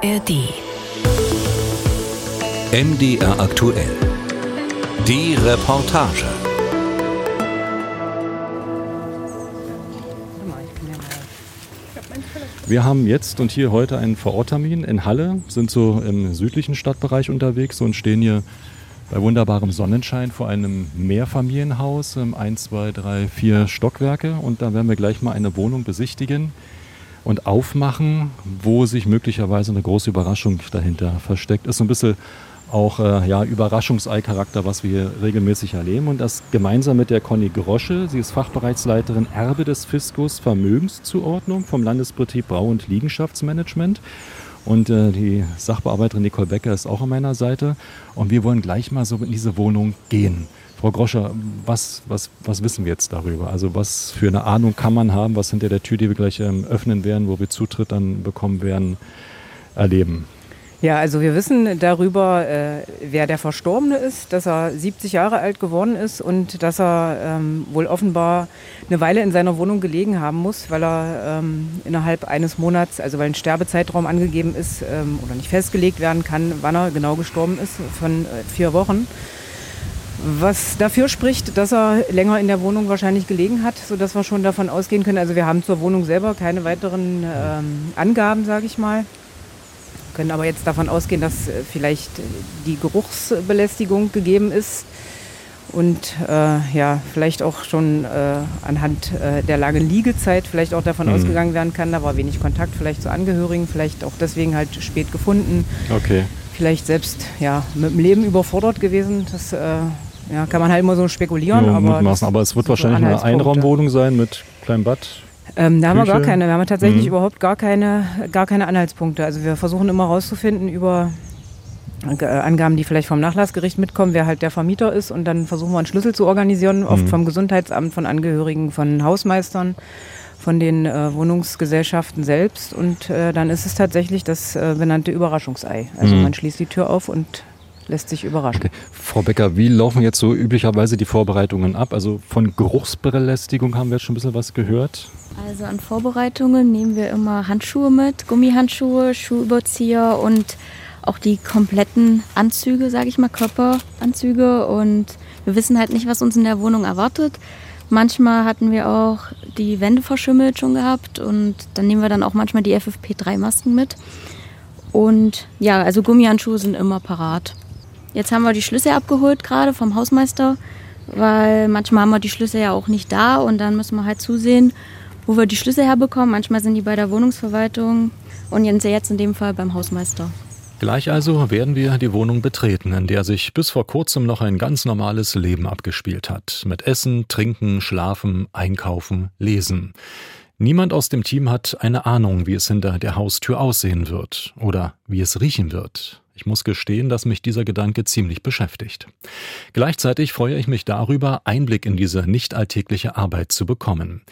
ARD. MDR aktuell. Die Reportage. Wir haben jetzt und hier heute einen Vororttermin in Halle, sind so im südlichen Stadtbereich unterwegs und stehen hier bei wunderbarem Sonnenschein vor einem Mehrfamilienhaus, ähm, ein, zwei, drei, vier Stockwerke und da werden wir gleich mal eine Wohnung besichtigen und aufmachen, wo sich möglicherweise eine große Überraschung dahinter versteckt. Ist so ein bisschen auch äh, ja, Überraschungsei-Charakter, was wir regelmäßig erleben. Und das gemeinsam mit der Conny Grosche. Sie ist Fachbereichsleiterin Erbe des Fiskus Vermögenszuordnung vom Landesbetrieb Brau- und Liegenschaftsmanagement. Und äh, die Sachbearbeiterin Nicole Becker ist auch an meiner Seite. Und wir wollen gleich mal so in diese Wohnung gehen. Frau Groscher, was, was, was wissen wir jetzt darüber? Also was für eine Ahnung kann man haben, was hinter der Tür, die wir gleich ähm, öffnen werden, wo wir Zutritt dann bekommen werden, erleben? Ja, also wir wissen darüber, äh, wer der Verstorbene ist, dass er 70 Jahre alt geworden ist und dass er ähm, wohl offenbar eine Weile in seiner Wohnung gelegen haben muss, weil er ähm, innerhalb eines Monats, also weil ein Sterbezeitraum angegeben ist ähm, oder nicht festgelegt werden kann, wann er genau gestorben ist, von äh, vier Wochen. Was dafür spricht, dass er länger in der Wohnung wahrscheinlich gelegen hat, sodass wir schon davon ausgehen können. Also wir haben zur Wohnung selber keine weiteren ähm, Angaben, sage ich mal. Können aber jetzt davon ausgehen, dass äh, vielleicht die Geruchsbelästigung gegeben ist und äh, ja, vielleicht auch schon äh, anhand äh, der langen Liegezeit vielleicht auch davon mhm. ausgegangen werden kann, da war wenig Kontakt vielleicht zu Angehörigen, vielleicht auch deswegen halt spät gefunden. Okay. Vielleicht selbst ja, mit dem Leben überfordert gewesen. Das äh, ja, kann man halt immer so spekulieren. Ja, aber, aber es wird wahrscheinlich eine Einraumwohnung sein mit kleinem Bad. Ähm, da haben wir gar keine. Wir haben tatsächlich mhm. überhaupt gar keine, gar keine Anhaltspunkte. Also wir versuchen immer herauszufinden über äh, Angaben, die vielleicht vom Nachlassgericht mitkommen, wer halt der Vermieter ist. Und dann versuchen wir einen Schlüssel zu organisieren, oft mhm. vom Gesundheitsamt, von Angehörigen, von Hausmeistern, von den äh, Wohnungsgesellschaften selbst. Und äh, dann ist es tatsächlich das äh, benannte Überraschungsei. Also mhm. man schließt die Tür auf und lässt sich überraschen. Okay. Frau Becker, wie laufen jetzt so üblicherweise die Vorbereitungen ab? Also von Geruchsbelästigung haben wir jetzt schon ein bisschen was gehört. Also an Vorbereitungen nehmen wir immer Handschuhe mit, Gummihandschuhe, Schuhüberzieher und auch die kompletten Anzüge, sage ich mal, Körperanzüge. Und wir wissen halt nicht, was uns in der Wohnung erwartet. Manchmal hatten wir auch die Wände verschimmelt schon gehabt und dann nehmen wir dann auch manchmal die FFP3-Masken mit. Und ja, also Gummihandschuhe sind immer parat. Jetzt haben wir die Schlüssel abgeholt gerade vom Hausmeister, weil manchmal haben wir die Schlüssel ja auch nicht da und dann müssen wir halt zusehen, wo wir die Schlüssel herbekommen. Manchmal sind die bei der Wohnungsverwaltung und jetzt in dem Fall beim Hausmeister. Gleich also werden wir die Wohnung betreten, in der sich bis vor kurzem noch ein ganz normales Leben abgespielt hat. Mit Essen, Trinken, Schlafen, Einkaufen, Lesen. Niemand aus dem Team hat eine Ahnung, wie es hinter der Haustür aussehen wird oder wie es riechen wird. Ich muss gestehen, dass mich dieser Gedanke ziemlich beschäftigt. Gleichzeitig freue ich mich darüber, Einblick in diese nicht alltägliche Arbeit zu bekommen.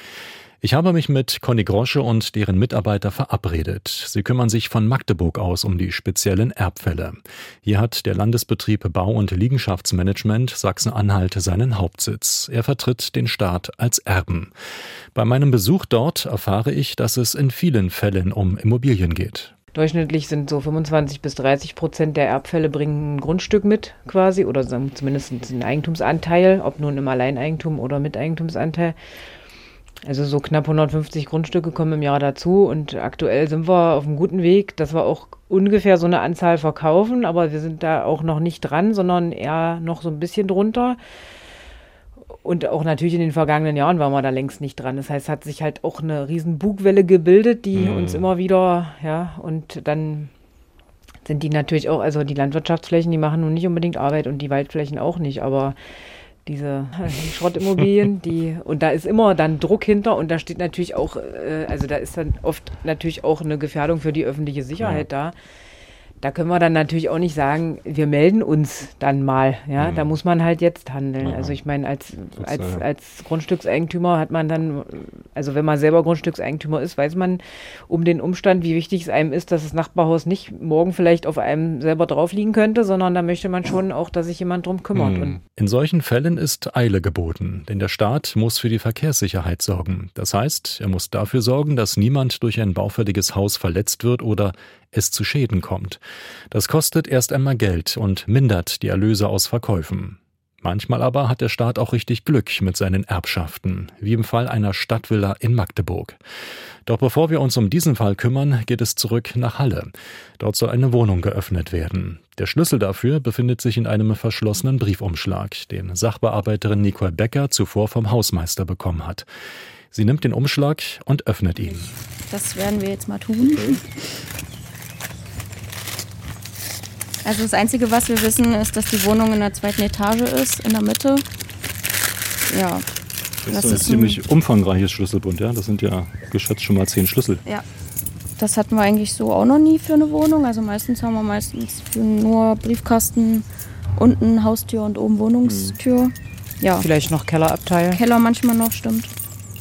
Ich habe mich mit Conny Grosche und deren Mitarbeiter verabredet. Sie kümmern sich von Magdeburg aus um die speziellen Erbfälle. Hier hat der Landesbetrieb Bau- und Liegenschaftsmanagement Sachsen-Anhalt seinen Hauptsitz. Er vertritt den Staat als Erben. Bei meinem Besuch dort erfahre ich, dass es in vielen Fällen um Immobilien geht. Durchschnittlich sind so 25 bis 30 Prozent der Erbfälle bringen ein Grundstück mit quasi oder zumindest einen Eigentumsanteil, ob nun im Alleineigentum oder mit Eigentumsanteil. Also so knapp 150 Grundstücke kommen im Jahr dazu und aktuell sind wir auf einem guten Weg, dass wir auch ungefähr so eine Anzahl verkaufen, aber wir sind da auch noch nicht dran, sondern eher noch so ein bisschen drunter. Und auch natürlich in den vergangenen Jahren waren wir da längst nicht dran. Das heißt, hat sich halt auch eine riesen Bugwelle gebildet, die mhm. uns immer wieder, ja, und dann sind die natürlich auch, also die Landwirtschaftsflächen, die machen nun nicht unbedingt Arbeit und die Waldflächen auch nicht, aber diese die Schrottimmobilien, die und da ist immer dann Druck hinter und da steht natürlich auch, äh, also da ist dann oft natürlich auch eine Gefährdung für die öffentliche Sicherheit ja. da. Da können wir dann natürlich auch nicht sagen, wir melden uns dann mal. Ja, mhm. da muss man halt jetzt handeln. Ja. Also ich meine, als, als, als Grundstückseigentümer hat man dann, also wenn man selber Grundstückseigentümer ist, weiß man um den Umstand, wie wichtig es einem ist, dass das Nachbarhaus nicht morgen vielleicht auf einem selber drauf liegen könnte, sondern da möchte man schon auch, dass sich jemand drum kümmert. Mhm. In solchen Fällen ist Eile geboten, denn der Staat muss für die Verkehrssicherheit sorgen. Das heißt, er muss dafür sorgen, dass niemand durch ein baufälliges Haus verletzt wird oder es zu Schäden kommt. Das kostet erst einmal Geld und mindert die Erlöse aus Verkäufen. Manchmal aber hat der Staat auch richtig Glück mit seinen Erbschaften, wie im Fall einer Stadtvilla in Magdeburg. Doch bevor wir uns um diesen Fall kümmern, geht es zurück nach Halle. Dort soll eine Wohnung geöffnet werden. Der Schlüssel dafür befindet sich in einem verschlossenen Briefumschlag, den Sachbearbeiterin Nicole Becker zuvor vom Hausmeister bekommen hat. Sie nimmt den Umschlag und öffnet ihn. Das werden wir jetzt mal tun. Also das Einzige, was wir wissen, ist, dass die Wohnung in der zweiten Etage ist, in der Mitte. Ja. Das, das ist ein ziemlich ein umfangreiches Schlüsselbund, ja? Das sind ja geschätzt schon mal zehn Schlüssel. Ja. Das hatten wir eigentlich so auch noch nie für eine Wohnung. Also meistens haben wir meistens für nur Briefkasten, unten Haustür und oben Wohnungstür. Hm. Ja. Vielleicht noch Kellerabteil. Keller manchmal noch, stimmt.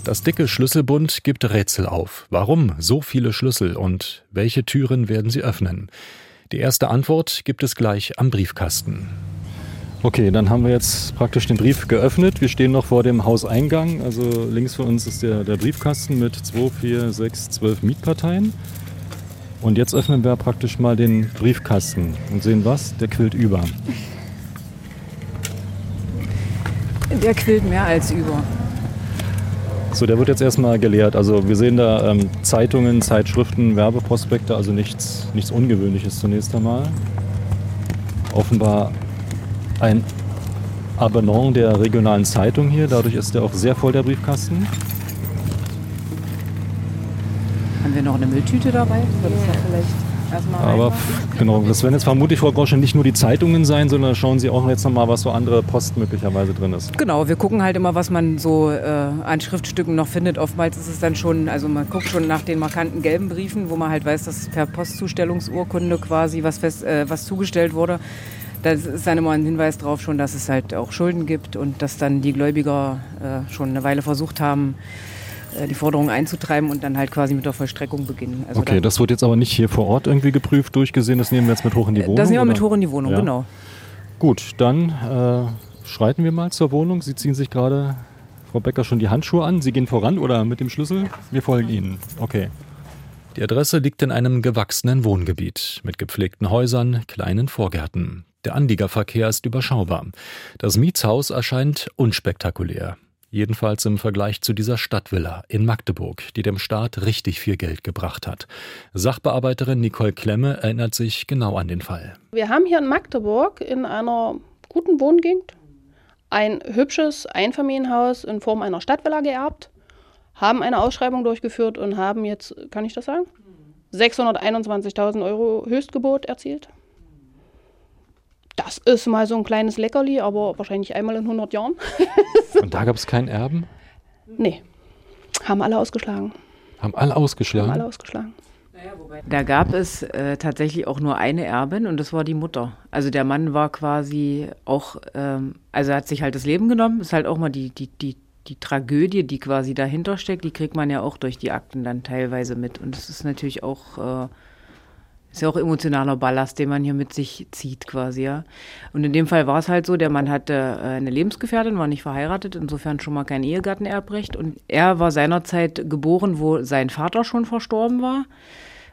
Das dicke Schlüsselbund gibt Rätsel auf. Warum so viele Schlüssel und welche Türen werden sie öffnen? Die erste Antwort gibt es gleich am Briefkasten. Okay, dann haben wir jetzt praktisch den Brief geöffnet. Wir stehen noch vor dem Hauseingang. Also links von uns ist der, der Briefkasten mit 2, 4, 6, 12 Mietparteien. Und jetzt öffnen wir praktisch mal den Briefkasten und sehen was? Der quillt über. Der quillt mehr als über. So, der wird jetzt erstmal geleert. Also wir sehen da ähm, Zeitungen, Zeitschriften, Werbeprospekte, also nichts, nichts Ungewöhnliches zunächst einmal. Offenbar ein Abonnement der regionalen Zeitung hier, dadurch ist der auch sehr voll, der Briefkasten. Haben wir noch eine Mülltüte dabei? Das ja vielleicht aber genau, das werden jetzt vermutlich, Frau Grosche, nicht nur die Zeitungen sein, sondern schauen Sie auch jetzt nochmal, was so andere Post möglicherweise drin ist. Genau, wir gucken halt immer, was man so äh, an Schriftstücken noch findet. Oftmals ist es dann schon, also man guckt schon nach den markanten gelben Briefen, wo man halt weiß, dass per Postzustellungsurkunde quasi was, fest, äh, was zugestellt wurde. Da ist dann immer ein Hinweis darauf schon, dass es halt auch Schulden gibt und dass dann die Gläubiger äh, schon eine Weile versucht haben, die Forderung einzutreiben und dann halt quasi mit der Vollstreckung beginnen. Also okay, das wird jetzt aber nicht hier vor Ort irgendwie geprüft, durchgesehen, das nehmen wir jetzt mit hoch in die äh, Wohnung? Das nehmen wir mit hoch in die Wohnung, ja. genau. Gut, dann äh, schreiten wir mal zur Wohnung. Sie ziehen sich gerade, Frau Becker, schon die Handschuhe an. Sie gehen voran oder mit dem Schlüssel? Wir folgen Ihnen. Okay. Die Adresse liegt in einem gewachsenen Wohngebiet mit gepflegten Häusern, kleinen Vorgärten. Der Anliegerverkehr ist überschaubar. Das Mietshaus erscheint unspektakulär. Jedenfalls im Vergleich zu dieser Stadtvilla in Magdeburg, die dem Staat richtig viel Geld gebracht hat. Sachbearbeiterin Nicole Klemme erinnert sich genau an den Fall. Wir haben hier in Magdeburg in einer guten Wohngegend ein hübsches Einfamilienhaus in Form einer Stadtvilla geerbt, haben eine Ausschreibung durchgeführt und haben jetzt, kann ich das sagen, 621.000 Euro Höchstgebot erzielt. Das ist mal so ein kleines Leckerli, aber wahrscheinlich einmal in 100 Jahren. Und da gab es keinen Erben? Nee. Haben alle ausgeschlagen. Haben alle ausgeschlagen? Haben alle ausgeschlagen. Da gab es äh, tatsächlich auch nur eine Erbin und das war die Mutter. Also der Mann war quasi auch, ähm, also er hat sich halt das Leben genommen. Ist halt auch mal die, die, die, die Tragödie, die quasi dahinter steckt, die kriegt man ja auch durch die Akten dann teilweise mit. Und das ist natürlich auch äh, ist ja auch emotionaler Ballast, den man hier mit sich zieht, quasi, ja. Und in dem Fall war es halt so, der Mann hatte äh, eine Lebensgefährtin, war nicht verheiratet, insofern schon mal kein Ehegattenerbrecht. Und er war seinerzeit geboren, wo sein Vater schon verstorben war.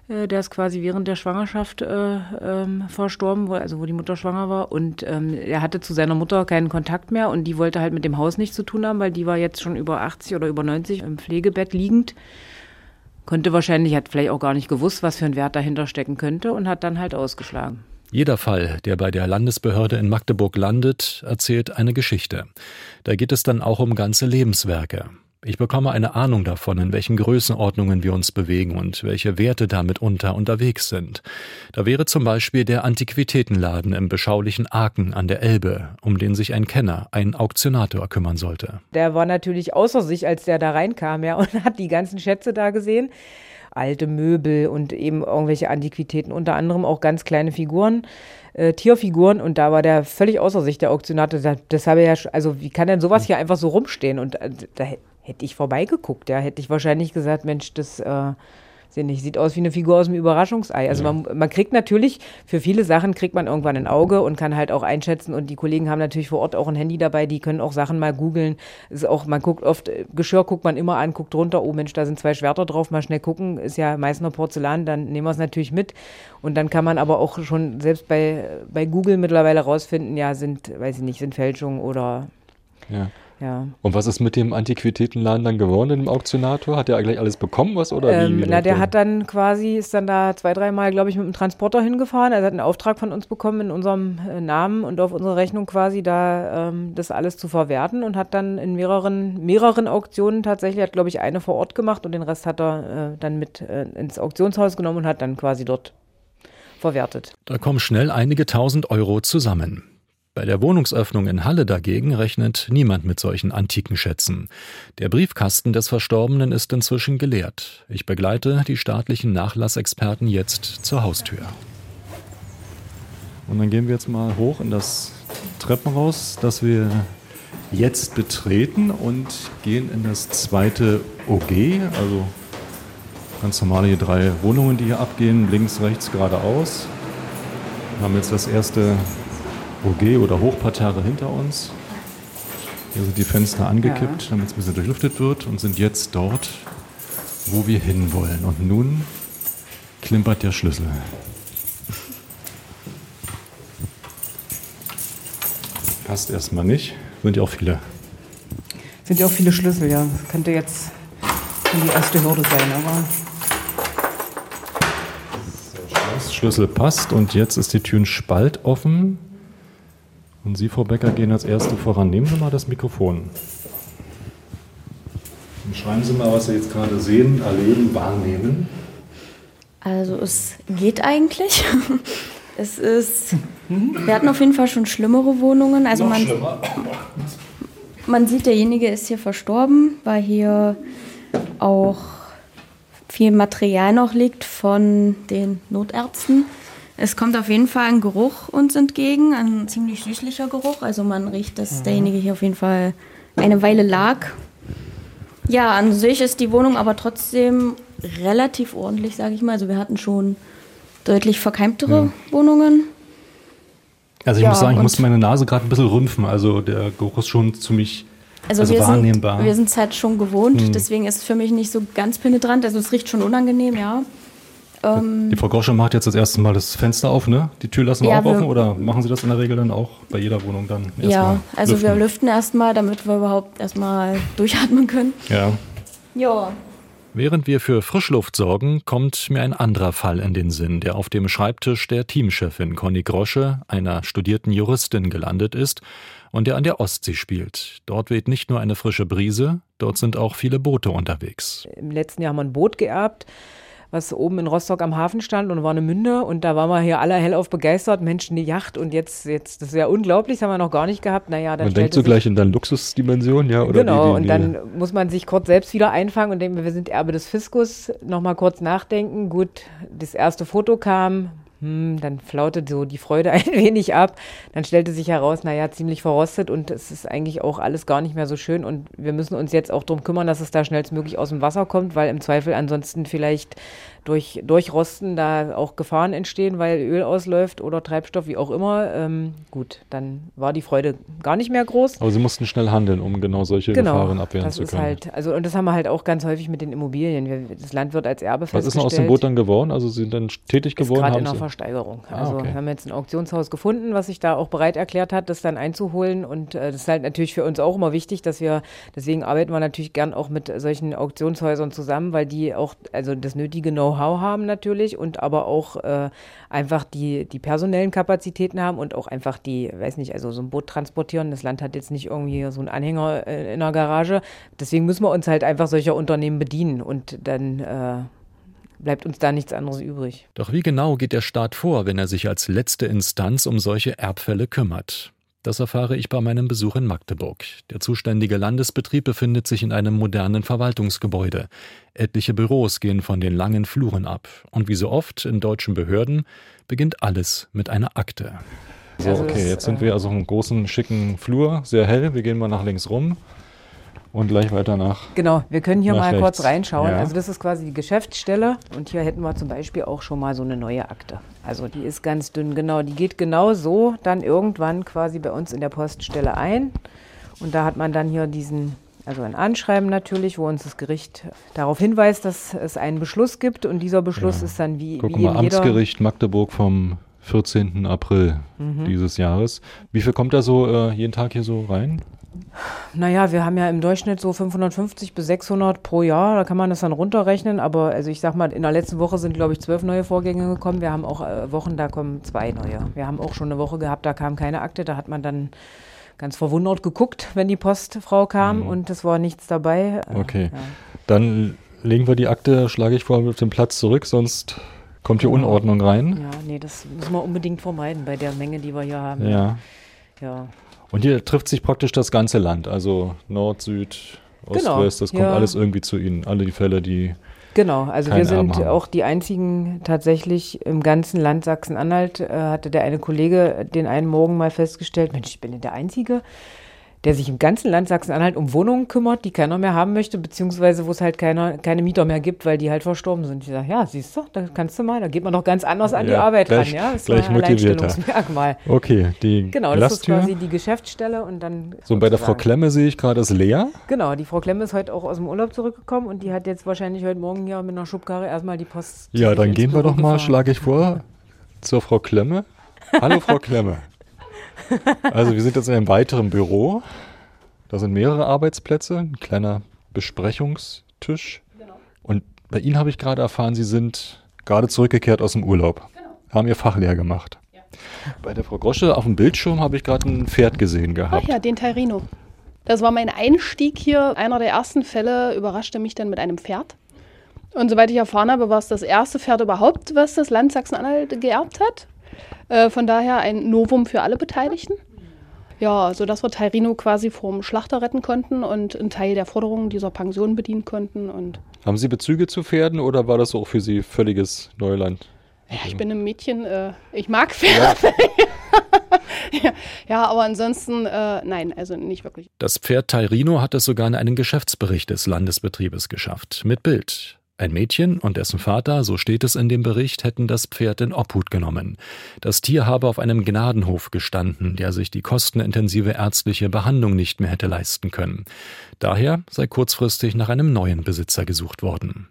Äh, der ist quasi während der Schwangerschaft äh, ähm, verstorben, wo, also wo die Mutter schwanger war. Und ähm, er hatte zu seiner Mutter keinen Kontakt mehr und die wollte halt mit dem Haus nichts zu tun haben, weil die war jetzt schon über 80 oder über 90 im Pflegebett liegend. Konnte wahrscheinlich, hat vielleicht auch gar nicht gewusst, was für ein Wert dahinter stecken könnte und hat dann halt ausgeschlagen. Jeder Fall, der bei der Landesbehörde in Magdeburg landet, erzählt eine Geschichte. Da geht es dann auch um ganze Lebenswerke. Ich bekomme eine Ahnung davon, in welchen Größenordnungen wir uns bewegen und welche Werte damit unter unterwegs sind. Da wäre zum Beispiel der Antiquitätenladen im beschaulichen Aachen an der Elbe, um den sich ein Kenner, ein Auktionator kümmern sollte. Der war natürlich außer sich, als der da reinkam, ja, und hat die ganzen Schätze da gesehen. Alte Möbel und eben irgendwelche Antiquitäten, unter anderem auch ganz kleine Figuren. Äh, Tierfiguren und da war der völlig außer sich, der Auktionator. Das, das habe ja, also wie kann denn sowas hier einfach so rumstehen? Und äh, da hätte ich vorbeigeguckt, ja, hätte ich wahrscheinlich gesagt, Mensch, das, äh, nicht, sieht aus wie eine Figur aus dem Überraschungsei. Also ja. man, man kriegt natürlich, für viele Sachen kriegt man irgendwann ein Auge und kann halt auch einschätzen und die Kollegen haben natürlich vor Ort auch ein Handy dabei, die können auch Sachen mal googeln. Ist auch, man guckt oft, Geschirr guckt man immer an, guckt drunter, oh Mensch, da sind zwei Schwerter drauf, mal schnell gucken, ist ja meist nur Porzellan, dann nehmen wir es natürlich mit. Und dann kann man aber auch schon selbst bei, bei Google mittlerweile rausfinden, ja, sind, weiß ich nicht, sind Fälschungen oder ja. Ja. Und was ist mit dem Antiquitätenladen dann geworden, dem Auktionator? Hat er gleich alles bekommen, was oder ähm, wie? na, der hat dann quasi, ist dann da zwei, dreimal, glaube ich, mit dem Transporter hingefahren. Er hat einen Auftrag von uns bekommen in unserem äh, Namen und auf unsere Rechnung quasi da ähm, das alles zu verwerten und hat dann in mehreren, mehreren Auktionen tatsächlich, hat glaube ich eine vor Ort gemacht und den Rest hat er äh, dann mit äh, ins Auktionshaus genommen und hat dann quasi dort verwertet. Da kommen schnell einige tausend Euro zusammen. Bei der Wohnungsöffnung in Halle dagegen rechnet niemand mit solchen antiken Schätzen. Der Briefkasten des Verstorbenen ist inzwischen geleert. Ich begleite die staatlichen Nachlassexperten jetzt zur Haustür. Und dann gehen wir jetzt mal hoch in das Treppenhaus, das wir jetzt betreten und gehen in das zweite OG, also ganz normale hier drei Wohnungen, die hier abgehen, links, rechts, geradeaus. Wir haben jetzt das erste OG oder Hochparterre hinter uns. Hier sind die Fenster angekippt, ja. damit es ein bisschen durchlüftet wird und sind jetzt dort, wo wir hinwollen. Und nun klimpert der Schlüssel. Passt erstmal nicht. Sind ja auch viele. Sind ja auch viele Schlüssel, ja. Könnte jetzt die erste Hürde sein, aber. Schlüssel passt und jetzt ist die Tür ein Spalt offen. Und Sie, Frau Becker, gehen als Erste voran. Nehmen Sie mal das Mikrofon. Und schreiben Sie mal, was Sie jetzt gerade sehen, erleben, wahrnehmen. Also es geht eigentlich. Es ist, wir hatten auf jeden Fall schon schlimmere Wohnungen. Also man, man sieht, derjenige ist hier verstorben, weil hier auch viel Material noch liegt von den Notärzten. Es kommt auf jeden Fall ein Geruch uns entgegen, ein ziemlich süßlicher Geruch. Also man riecht, dass mhm. derjenige hier auf jeden Fall eine Weile lag. Ja, an sich ist die Wohnung aber trotzdem relativ ordentlich, sage ich mal. Also wir hatten schon deutlich verkeimtere ja. Wohnungen. Also ich ja, muss sagen, ich musste meine Nase gerade ein bisschen rümpfen. Also der Geruch ist schon ziemlich also, also wir wahrnehmbar. Sind, wir sind es halt schon gewohnt, hm. deswegen ist es für mich nicht so ganz penetrant. Also es riecht schon unangenehm, ja. Ähm, die Frau Grosche macht jetzt das erste Mal das Fenster auf, ne? Die Tür lassen wir ja, auch offen oder machen Sie das in der Regel dann auch bei jeder Wohnung dann? Ja, also lüften? wir lüften erstmal, damit wir überhaupt erstmal durchatmen können. Ja. Ja. Während wir für Frischluft sorgen, kommt mir ein anderer Fall in den Sinn, der auf dem Schreibtisch der Teamchefin Conny Grosche, einer studierten Juristin, gelandet ist und der an der Ostsee spielt. Dort weht nicht nur eine frische Brise, dort sind auch viele Boote unterwegs. Im letzten Jahr haben wir ein Boot geerbt was oben in Rostock am Hafen stand und war eine Münde und da waren wir hier alle hellauf begeistert, Menschen die Yacht und jetzt, jetzt, das ist ja unglaublich, das haben wir noch gar nicht gehabt. Naja, dann man denkt so gleich in dann Luxusdimension, ja? Oder genau, die, die, und dann muss man sich kurz selbst wieder einfangen und denken, wir sind Erbe des Fiskus, nochmal kurz nachdenken. Gut, das erste Foto kam, hm, dann flaute so die Freude ein wenig ab. Dann stellte sich heraus, naja, ziemlich verrostet und es ist eigentlich auch alles gar nicht mehr so schön. Und wir müssen uns jetzt auch darum kümmern, dass es da schnellstmöglich aus dem Wasser kommt, weil im Zweifel ansonsten vielleicht durch Durchrosten da auch Gefahren entstehen, weil Öl ausläuft oder Treibstoff, wie auch immer. Ähm, gut, dann war die Freude gar nicht mehr groß. Aber Sie mussten schnell handeln, um genau solche genau, Gefahren abwehren zu können. Ist halt, also, und das haben wir halt auch ganz häufig mit den Immobilien. Wir, das Land wird als Erbe Was ist noch aus dem Boot dann geworden? Also Sie sind dann tätig geworden? Gerade in der Versteigerung. Ah, also okay. wir haben jetzt ein Auktionshaus gefunden, was sich da auch bereit erklärt hat, das dann einzuholen. Und äh, das ist halt natürlich für uns auch immer wichtig, dass wir, deswegen arbeiten wir natürlich gern auch mit solchen Auktionshäusern zusammen, weil die auch also das nötige Know-how haben natürlich und aber auch äh, einfach die, die personellen Kapazitäten haben und auch einfach die, weiß nicht, also so ein Boot transportieren. Das Land hat jetzt nicht irgendwie so einen Anhänger äh, in der Garage. Deswegen müssen wir uns halt einfach solcher Unternehmen bedienen und dann äh, bleibt uns da nichts anderes übrig. Doch wie genau geht der Staat vor, wenn er sich als letzte Instanz um solche Erbfälle kümmert? Das erfahre ich bei meinem Besuch in Magdeburg. Der zuständige Landesbetrieb befindet sich in einem modernen Verwaltungsgebäude. Etliche Büros gehen von den langen Fluren ab. Und wie so oft in deutschen Behörden beginnt alles mit einer Akte. So, okay, jetzt sind wir also im großen, schicken Flur, sehr hell. Wir gehen mal nach links rum. Und gleich weiter nach. Genau, wir können hier mal rechts. kurz reinschauen. Ja. Also das ist quasi die Geschäftsstelle und hier hätten wir zum Beispiel auch schon mal so eine neue Akte. Also die ist ganz dünn, genau. Die geht genau so dann irgendwann quasi bei uns in der Poststelle ein und da hat man dann hier diesen, also ein Anschreiben natürlich, wo uns das Gericht darauf hinweist, dass es einen Beschluss gibt und dieser Beschluss Ja. ist dann wie, Gucken wie jeder... Amtsgericht Magdeburg vom 14. April Mhm. dieses Jahres. Wie viel kommt da so äh, jeden Tag hier so rein? Naja, wir haben ja im Durchschnitt so 550 bis 600 pro Jahr. Da kann man das dann runterrechnen. Aber also ich sag mal, in der letzten Woche sind, glaube ich, zwölf neue Vorgänge gekommen. Wir haben auch äh, Wochen, da kommen zwei neue. Wir haben auch schon eine Woche gehabt, da kam keine Akte. Da hat man dann ganz verwundert geguckt, wenn die Postfrau kam Mhm. und es war nichts dabei. Äh, Okay. Ja. Dann legen wir die Akte, schlage ich vor, auf den Platz zurück, sonst kommt hier Genau. Unordnung rein. ja, nee, das müssen wir unbedingt vermeiden bei der Menge, die wir hier haben. Ja. ja. Und hier trifft sich praktisch das ganze Land, also Nord, Süd, Ost, Genau, West, das kommt ja. alles irgendwie zu Ihnen. Alle die Fälle, die. Genau, also wir sind haben. auch die einzigen tatsächlich im ganzen Land Sachsen-Anhalt, äh, hatte der eine Kollege den einen Morgen mal festgestellt, Mensch, ich bin der Einzige, der sich im ganzen Land Sachsen-Anhalt um Wohnungen kümmert, die keiner mehr haben möchte, beziehungsweise wo es halt keiner, keine Mieter mehr gibt, weil die halt verstorben sind. Ich sage, ja, siehst du, da kannst du mal, da geht man doch ganz anders an die Ja, Arbeit gleich- ran, ja. Das gleich motivierter. Alleinstellungsmerkmal. Okay, die Genau, das ist Glastür. quasi die Geschäftsstelle und dann. so, bei der Frau Klemme sehe ich gerade, ist leer. Genau, die Frau Klemme ist heute auch aus dem Urlaub zurückgekommen und die hat jetzt wahrscheinlich heute Morgen hier mit einer Schubkarre erstmal die Post. Ja, dann gehen wir doch mal, schlage ich vor, zur Frau Klemme. Hallo, Frau Klemme. Also, wir sind jetzt in einem weiteren Büro. Da sind mehrere Arbeitsplätze, ein kleiner Besprechungstisch. Und bei Ihnen habe ich gerade erfahren, Sie sind gerade zurückgekehrt aus dem Urlaub. Haben Ihr Fach leer gemacht. Bei der Frau Grosche auf dem Bildschirm habe ich gerade ein Pferd gesehen Ach gehabt. ja, den Tairino. Das war mein Einstieg hier. Einer der ersten Fälle überraschte mich dann mit einem Pferd. Und soweit ich erfahren habe, war es das erste Pferd überhaupt, was das Land Sachsen-Anhalt geerbt hat. Äh, von daher ein Novum für alle Beteiligten. Ja, sodass wir Tairino quasi vom Schlachter retten konnten und einen Teil der Forderungen dieser Pension bedienen konnten. Und Haben Sie Bezüge zu Pferden oder war das auch für Sie völliges Neuland? ja, ich bin ein Mädchen, äh, ich mag Pferde. Ja, ja aber ansonsten, äh, nein, also nicht wirklich. Das Pferd Tairino hat es sogar in einen Geschäftsbericht des Landesbetriebes geschafft. Mit Bild. Ein Mädchen und dessen Vater, so steht es in dem Bericht, hätten das Pferd in Obhut genommen. Das Tier habe auf einem Gnadenhof gestanden, der sich die kostenintensive ärztliche Behandlung nicht mehr hätte leisten können. Daher sei kurzfristig nach einem neuen Besitzer gesucht worden.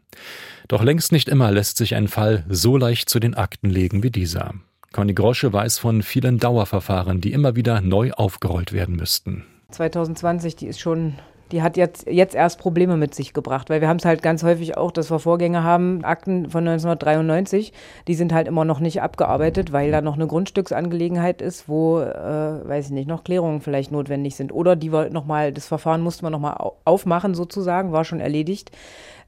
Doch längst nicht immer lässt sich ein Fall so leicht zu den Akten legen wie dieser. Conny Grosche weiß von vielen Dauerverfahren, die immer wieder neu aufgerollt werden müssten. 2020, die ist schon, die hat jetzt, jetzt erst Probleme mit sich gebracht, weil wir haben es halt ganz häufig auch, dass wir Vorgänge haben, Akten von 1993, die sind halt immer noch nicht abgearbeitet, weil da noch eine Grundstücksangelegenheit ist, wo, äh, weiß ich nicht, noch Klärungen vielleicht notwendig sind. Oder die wir nochmal, das Verfahren mussten wir nochmal aufmachen sozusagen, war schon erledigt.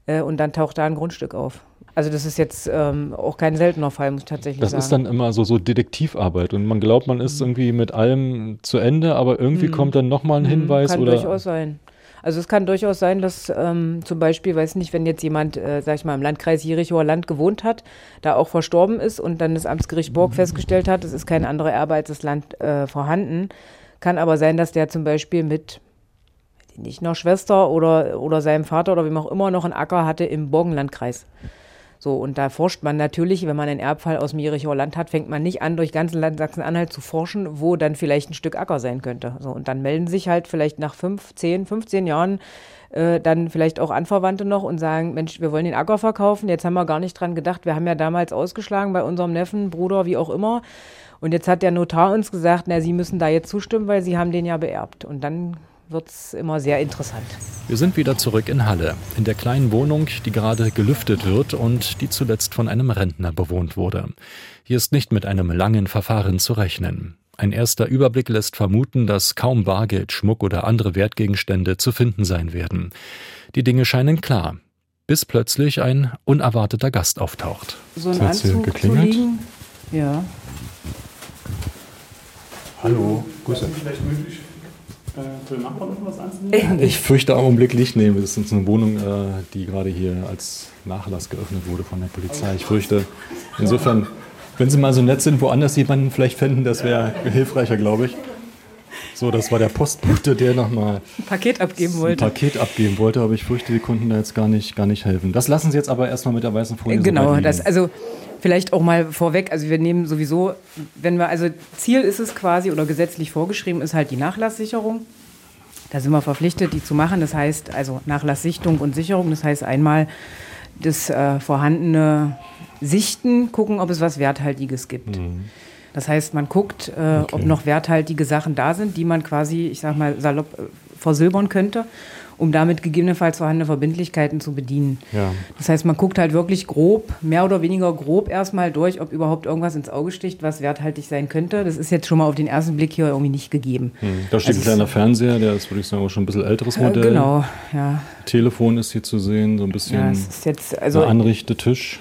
Äh, und dann taucht da ein Grundstück auf. Also das ist jetzt ähm, auch kein seltener Fall, muss ich tatsächlich Das sagen. ist dann immer so, so Detektivarbeit und man glaubt, man ist irgendwie mit allem zu Ende, aber irgendwie kommt dann nochmal ein Hinweis Kann oder. durchaus sein. Also es kann durchaus sein, dass ähm, zum Beispiel, weiß nicht, wenn jetzt jemand, äh, sag ich mal, im Landkreis Jerichoer Land gewohnt hat, da auch verstorben ist und dann das Amtsgericht Borg festgestellt hat, es ist kein anderer Erbe als das Land äh, vorhanden, kann aber sein, dass der zum Beispiel mit nicht einer Schwester oder, oder seinem Vater oder wem auch immer noch einen Acker hatte im Borgenlandkreis. So, und da forscht man natürlich, wenn man einen Erbfall aus dem Land hat, fängt man nicht an, durch ganzen Land Sachsen-Anhalt zu forschen, wo dann vielleicht ein Stück Acker sein könnte. So, und dann melden sich halt vielleicht nach fünf, zehn, 15 Jahren äh, dann vielleicht auch Anverwandte noch und sagen, Mensch, wir wollen den Acker verkaufen, jetzt haben wir gar nicht dran gedacht, wir haben ja damals ausgeschlagen bei unserem Neffen, Bruder, wie auch immer. Und jetzt hat der Notar uns gesagt, na, Sie müssen da jetzt zustimmen, weil Sie haben den ja beerbt. Und dann wird es immer sehr interessant. Wir sind wieder zurück in Halle, in der kleinen Wohnung, die gerade gelüftet wird und die zuletzt von einem Rentner bewohnt wurde. Hier ist nicht mit einem langen Verfahren zu rechnen. Ein erster Überblick lässt vermuten, dass kaum Bargeld, Schmuck oder andere Wertgegenstände zu finden sein werden. Die Dinge scheinen klar, bis plötzlich ein unerwarteter Gast auftaucht. So ein Hat's hier Anzug zu geklingelt? liegen. Ja. Hallo, Grüße. vielleicht möglich, für den Nachbarn noch was anzunehmen? Ich fürchte augenblicklich nehmen. Das ist eine Wohnung, äh, die gerade hier als Nachlass geöffnet wurde von der Polizei. Ich fürchte, insofern, wenn Sie mal so nett sind, woanders jemanden vielleicht finden, das wäre hilfreicher, glaube ich. So So, das war der Postbote, der nochmal ein Paket abgeben wollte. Ein Paket abgeben wollte, aber ich fürchte, die konnten da jetzt gar nicht, gar nicht helfen. Das lassen Sie jetzt aber erstmal mit der weißen Folie Genau, so das, also vielleicht auch mal vorweg, also wir nehmen sowieso, wenn wir, also Ziel ist es quasi oder gesetzlich vorgeschrieben ist halt die Nachlasssicherung. Da sind wir verpflichtet, die zu machen. Das heißt also Nachlasssichtung und Sicherung. Das heißt einmal das äh, vorhandene Sichten, gucken, ob es was Werthaltiges gibt. Mhm. Das heißt, man guckt, äh, okay. ob noch werthaltige Sachen da sind, die man quasi, ich sag mal, salopp äh, versilbern könnte, um damit gegebenenfalls vorhandene Verbindlichkeiten zu bedienen. Ja. Das heißt, man guckt halt wirklich grob, mehr oder weniger grob erstmal durch, ob überhaupt irgendwas ins Auge sticht, was werthaltig sein könnte. Das ist jetzt schon mal auf den ersten Blick hier irgendwie nicht gegeben. Hm. Da steht also ein kleiner Fernseher, der ist, würde ich sagen, auch schon ein bisschen älteres Modell. Äh, genau, ja. Telefon ist hier zu sehen, so ein bisschen ja, es ist jetzt, also, Anrichtetisch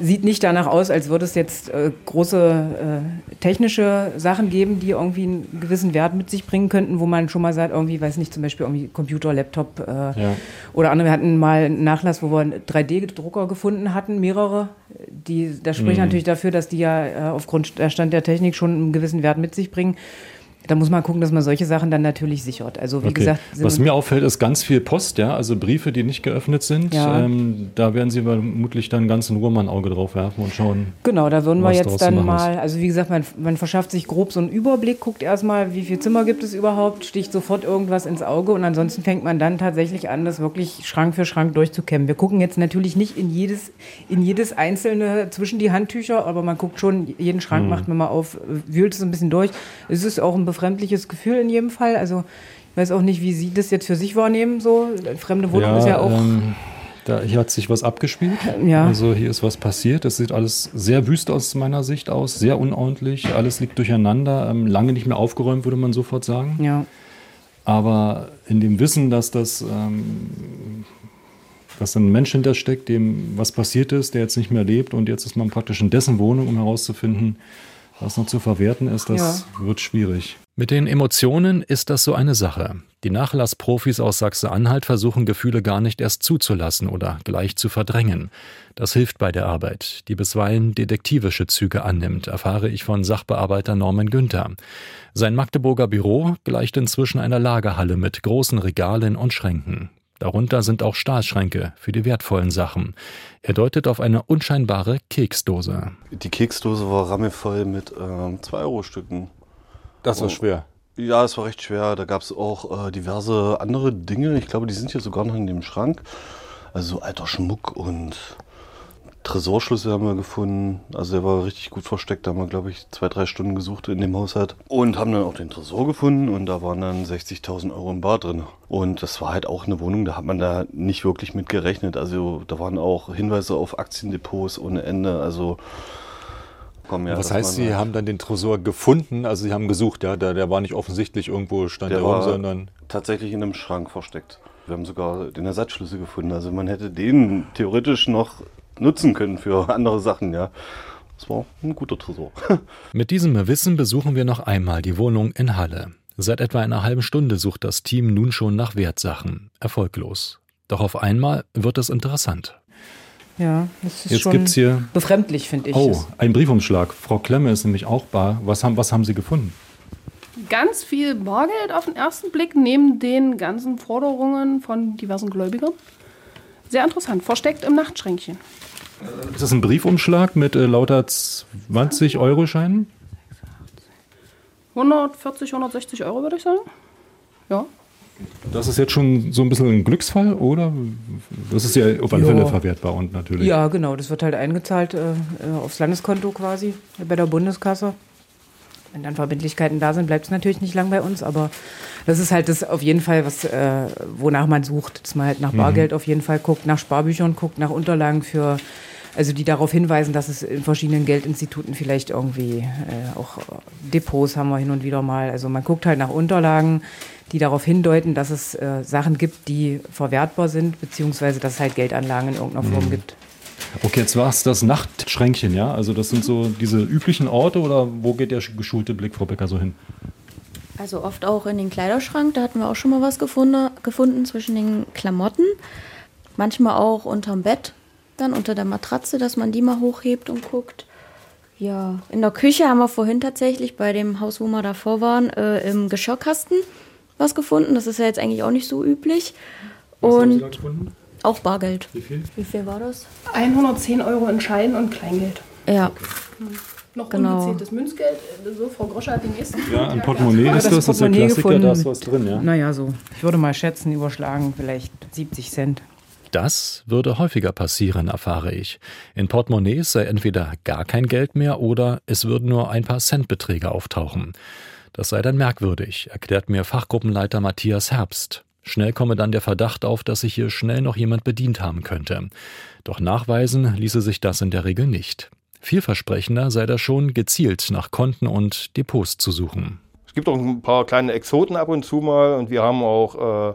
sieht nicht danach aus, als würde es jetzt äh, große äh, technische Sachen geben, die irgendwie einen gewissen Wert mit sich bringen könnten, wo man schon mal sagt, irgendwie, weiß nicht, zum Beispiel irgendwie Computer, Laptop äh, ja. oder andere. Wir hatten mal einen Nachlass, wo wir einen 3D-Drucker gefunden hatten, mehrere. Die, das spricht mhm. natürlich dafür, dass die ja äh, aufgrund der Stand der Technik schon einen gewissen Wert mit sich bringen. Da muss man gucken, dass man solche Sachen dann natürlich sichert. Also wie okay. gesagt, was mir auffällt, ist ganz viel Post, ja, also Briefe, die nicht geöffnet sind. Ja. Ähm, da werden Sie vermutlich dann ganz in Ruhe mal ein Auge drauf werfen und schauen. Genau, da würden wir jetzt dann mal, also wie gesagt, man, man, verschafft sich grob so einen Überblick, guckt erstmal, wie viele Zimmer gibt es überhaupt, sticht sofort irgendwas ins Auge und ansonsten fängt man dann tatsächlich an, das wirklich Schrank für Schrank durchzukämmen. Wir gucken jetzt natürlich nicht in jedes, in jedes einzelne zwischen die Handtücher, aber man guckt schon, jeden Schrank hm. macht man mal auf, wühlt es ein bisschen durch. Es ist auch ein befremdliches Gefühl in jedem Fall. Also ich weiß auch nicht, wie Sie das jetzt für sich wahrnehmen. So fremde Wohnung ja, ist ja auch. Ähm, da, hier hat sich was abgespielt. Ja. Also hier ist was passiert. Es sieht alles sehr wüst aus meiner Sicht aus, sehr unordentlich. Alles liegt durcheinander. Ähm, lange nicht mehr aufgeräumt, würde man sofort sagen. Ja. Aber in dem Wissen, dass das ähm, dass ein Mensch hintersteckt, dem was passiert ist, der jetzt nicht mehr lebt und jetzt ist man praktisch in dessen Wohnung, um herauszufinden, was noch zu verwerten ist, das ja. wird schwierig. Mit den Emotionen ist das so eine Sache. Die Nachlassprofis aus Sachsen-Anhalt versuchen Gefühle gar nicht erst zuzulassen oder gleich zu verdrängen. Das hilft bei der Arbeit, die bisweilen detektivische Züge annimmt, erfahre ich von Sachbearbeiter Norman Günther. Sein Magdeburger Büro gleicht inzwischen einer Lagerhalle mit großen Regalen und Schränken. Darunter sind auch Stahlschränke für die wertvollen Sachen. Er deutet auf eine unscheinbare Keksdose. Die Keksdose war rammelvoll mit 2-Euro-Stücken. Das war oh. schwer. Ja, es war recht schwer. Da gab es auch äh, diverse andere Dinge. Ich glaube, die sind hier sogar noch in dem Schrank. Also alter Schmuck und Tresorschlüssel haben wir gefunden. Also der war richtig gut versteckt. Da haben wir, glaube ich, zwei, drei Stunden gesucht in dem Haushalt. Und haben dann auch den Tresor gefunden und da waren dann 60.000 Euro im Bar drin. Und das war halt auch eine Wohnung, da hat man da nicht wirklich mit gerechnet. Also da waren auch Hinweise auf Aktiendepots ohne Ende. Also Komm, ja, Was heißt, Sie halt haben dann den Tresor gefunden? Also Sie haben gesucht, ja? Der, der war nicht offensichtlich irgendwo stand der, der rum, sondern. Tatsächlich in einem Schrank versteckt. Wir haben sogar den Ersatzschlüssel gefunden. Also man hätte den theoretisch noch nutzen können für andere Sachen, ja. Das war ein guter Tresor. Mit diesem Wissen besuchen wir noch einmal die Wohnung in Halle. Seit etwa einer halben Stunde sucht das Team nun schon nach Wertsachen. Erfolglos. Doch auf einmal wird es interessant. Ja, das ist Jetzt schon gibt's hier befremdlich, finde ich. Oh, ein Briefumschlag. Frau Klemme ist nämlich auch bar. Was haben, was haben Sie gefunden? Ganz viel Bargeld auf den ersten Blick, neben den ganzen Forderungen von diversen Gläubigern. Sehr interessant, versteckt im Nachtschränkchen. Ist das ein Briefumschlag mit äh, lauter 20-Euro-Scheinen? 140, 160 Euro würde ich sagen. Ja. Das ist jetzt schon so ein bisschen ein Glücksfall, oder? Das ist ja auf alle Fälle verwertbar und natürlich. Ja, genau. Das wird halt eingezahlt äh, äh, aufs Landeskonto quasi bei der Bundeskasse. Wenn dann Verbindlichkeiten da sind, bleibt es natürlich nicht lang bei uns, aber das ist halt das auf jeden Fall, was, äh, wonach man sucht, dass man halt nach mhm. Bargeld mhm. auf jeden Fall guckt, nach Sparbüchern guckt, nach Unterlagen für, also die darauf hinweisen, dass es in verschiedenen Geldinstituten vielleicht irgendwie äh, auch Depots haben wir hin und wieder mal. Also man guckt halt nach Unterlagen, die darauf hindeuten, dass es äh, Sachen gibt, die verwertbar sind, beziehungsweise dass es halt Geldanlagen in irgendeiner Form mhm. gibt. Okay, jetzt war es das Nachtschränkchen, ja? Also das sind so diese üblichen Orte oder wo geht der geschulte Blick, Frau Becker, so hin? Also oft auch in den Kleiderschrank, da hatten wir auch schon mal was gefunden, gefunden zwischen den Klamotten. Manchmal auch unterm Bett, dann unter der Matratze, dass man die mal hochhebt und guckt. Ja, in der Küche haben wir vorhin tatsächlich bei dem Haus, wo wir davor waren, äh, im Geschirrkasten was gefunden. Das ist ja jetzt eigentlich auch nicht so üblich. Was und haben Sie da gefunden? auch Bargeld. Wie viel? Wie viel war das? 110 Euro in Schein und Kleingeld. Ja, Noch Genau. ungezähltes Münzgeld. So, Frau Groscher hat den nächsten. Ja, ein Portemonnaie ist das das, ist der Klassiker, gefunden da ist was drin, ja. Naja, so. Ich würde mal schätzen, überschlagen, vielleicht 70 Cent. Das würde häufiger passieren, erfahre ich. In Portemonnaies sei entweder gar kein Geld mehr oder es würden nur ein paar Centbeträge auftauchen. Das sei dann merkwürdig, erklärt mir Fachgruppenleiter Matthias Herbst. Schnell komme dann der Verdacht auf, dass sich hier schnell noch jemand bedient haben könnte. Doch nachweisen ließe sich das in der Regel nicht. Vielversprechender sei da schon gezielt nach Konten und Depots zu suchen. Es gibt auch ein paar kleine Exoten ab und zu mal und wir haben auch, äh,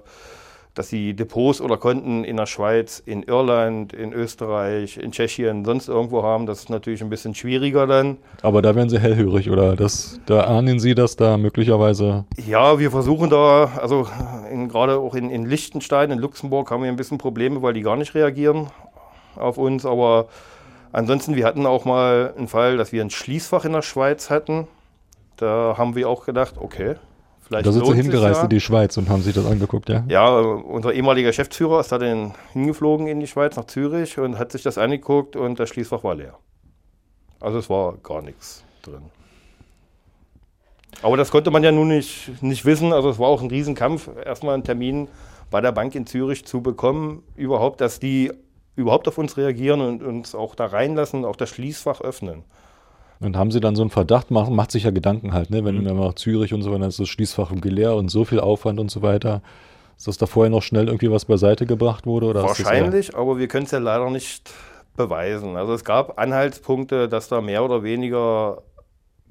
dass sie Depots oder Konten in der Schweiz, in Irland, in Österreich, in Tschechien, sonst irgendwo haben. Das ist natürlich ein bisschen schwieriger dann. Aber da werden Sie hellhörig, oder? Das, da ahnen Sie, dass da möglicherweise. Ja, wir versuchen da, also gerade auch in, in Liechtenstein, in Luxemburg haben wir ein bisschen Probleme, weil die gar nicht reagieren auf uns. Aber ansonsten, wir hatten auch mal einen Fall, dass wir ein Schließfach in der Schweiz hatten. Da haben wir auch gedacht, okay, vielleicht Da sind Sie hingereist ja. in die Schweiz und haben sich das angeguckt, ja? Ja, unser ehemaliger Geschäftsführer ist da dann hingeflogen in die Schweiz, nach Zürich und hat sich das angeguckt und das Schließfach war leer. Also es war gar nichts drin. Aber das konnte man ja nun nicht, nicht wissen. Also es war auch ein Riesenkampf, erstmal einen Termin bei der Bank in Zürich zu bekommen, überhaupt, dass die überhaupt auf uns reagieren und uns auch da reinlassen, auch das Schließfach öffnen. Und haben Sie dann so einen Verdacht, macht, macht sich ja Gedanken halt, ne? Wenn Mhm. dann nach Zürich und so weiter, dann ist das Schließfach im Geleer und so viel Aufwand und so weiter. Ist das da vorher noch schnell irgendwie was beiseite gebracht wurde? Oder Wahrscheinlich, aber wir können es ja leider nicht beweisen. Also es gab Anhaltspunkte, dass da mehr oder weniger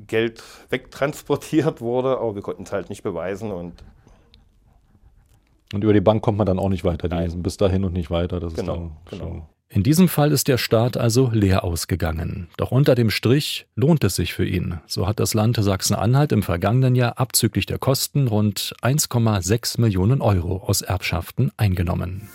Geld wegtransportiert wurde, aber wir konnten es halt nicht beweisen und Und über die Bank kommt man dann auch nicht weiter. Die bis dahin und nicht weiter. Das Genau, ist dann genau. In diesem Fall ist der Staat also leer ausgegangen. Doch unter dem Strich lohnt es sich für ihn. So hat das Land Sachsen-Anhalt im vergangenen Jahr abzüglich der Kosten rund 1,6 Millionen Euro aus Erbschaften eingenommen.